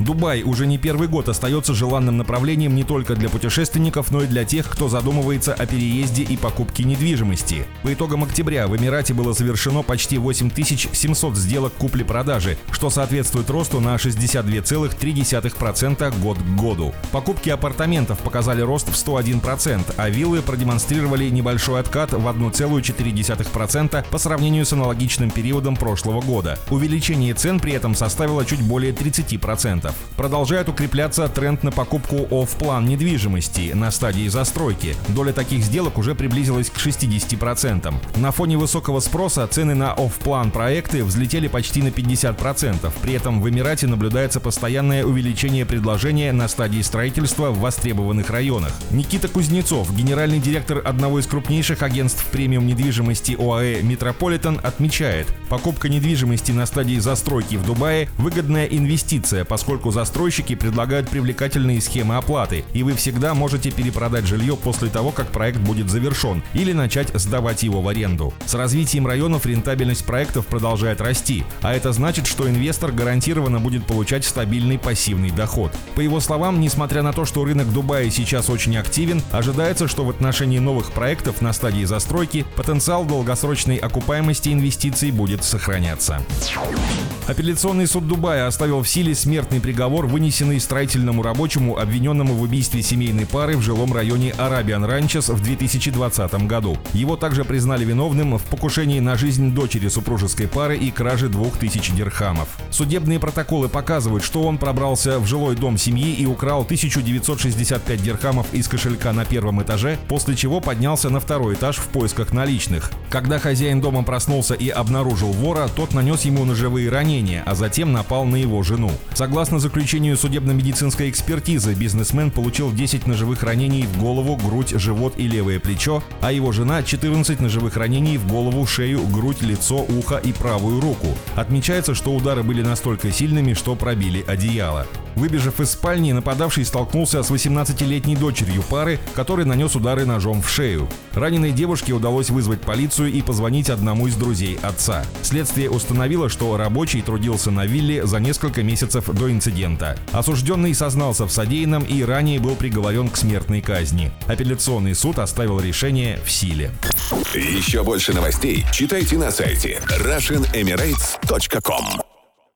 Дубай уже не первый год остается желанным направлением не только для путешественников, но и для тех, кто задумывается о переезде и покупке недвижимости. По итогам октября в Эмирате было совершено почти 8700 сделок купли-продажи, что соответствует росту на 62,3% год к году. Покупки апартаментов показали рост в 101%, а виллы продемонстрировали небольшой откат в 1,4% по сравнению с аналогичным периодом прошлого года. Увеличение цен при этом составило чуть более 30%. Продолжает укрепляться тренд на покупку off-plan недвижимости на стадии застройки. Доля таких сделок уже приблизилась к 60%. На фоне высокого спроса цены на off-plan проекты взлетели почти на 50%. При этом в Эмирате наблюдается постоянное увеличение предложения на стадии строительства в востребованных районах. Никита Кузнецов, генеральный директор одного из крупнейших агентств премиум недвижимости ОАЭ «Metropolitan», отмечает, покупка недвижимости на стадии застройки в Дубае – выгодная инвестиция, поскольку поскольку застройщики предлагают привлекательные схемы оплаты, и вы всегда можете перепродать жилье после того, как проект будет завершен, или начать сдавать его в аренду. С развитием районов рентабельность проектов продолжает расти, а это значит, что инвестор гарантированно будет получать стабильный пассивный доход. По его словам, несмотря на то, что рынок Дубая сейчас очень активен, ожидается, что в отношении новых проектов на стадии застройки потенциал долгосрочной окупаемости инвестиций будет сохраняться. Апелляционный суд Дубая оставил в силе смертный вынесенный строительному рабочему, обвиненному в убийстве семейной пары в жилом районе Арабиан Ранчес в 2020 году. Его также признали виновным в покушении на жизнь дочери супружеской пары и краже 2000 дирхамов. Судебные протоколы показывают, что он пробрался в жилой дом семьи и украл 1965 дирхамов из кошелька на первом этаже, после чего поднялся на второй этаж в поисках наличных. Когда хозяин дома проснулся и обнаружил вора, тот нанес ему ножевые ранения, а затем напал на его жену. Согласно заключению судебно-медицинской экспертизы, бизнесмен получил 10 ножевых ранений в голову, грудь, живот и левое плечо, а его жена 14 ножевых ранений в голову, шею, грудь, лицо, ухо и правую руку. Отмечается, что удары были настолько сильными, что пробили одеяло. Выбежав из спальни, нападавший столкнулся с 18-летней дочерью пары, который нанес удары ножом в шею. Раненой девушке удалось вызвать полицию и позвонить одному из друзей отца. Следствие установило, что рабочий трудился на вилле за несколько месяцев до инцидента. Осужденный сознался в содеянном и ранее был приговорен к смертной казни. Апелляционный суд оставил решение в силе. Еще больше новостей читайте на сайте RussianEmirates.com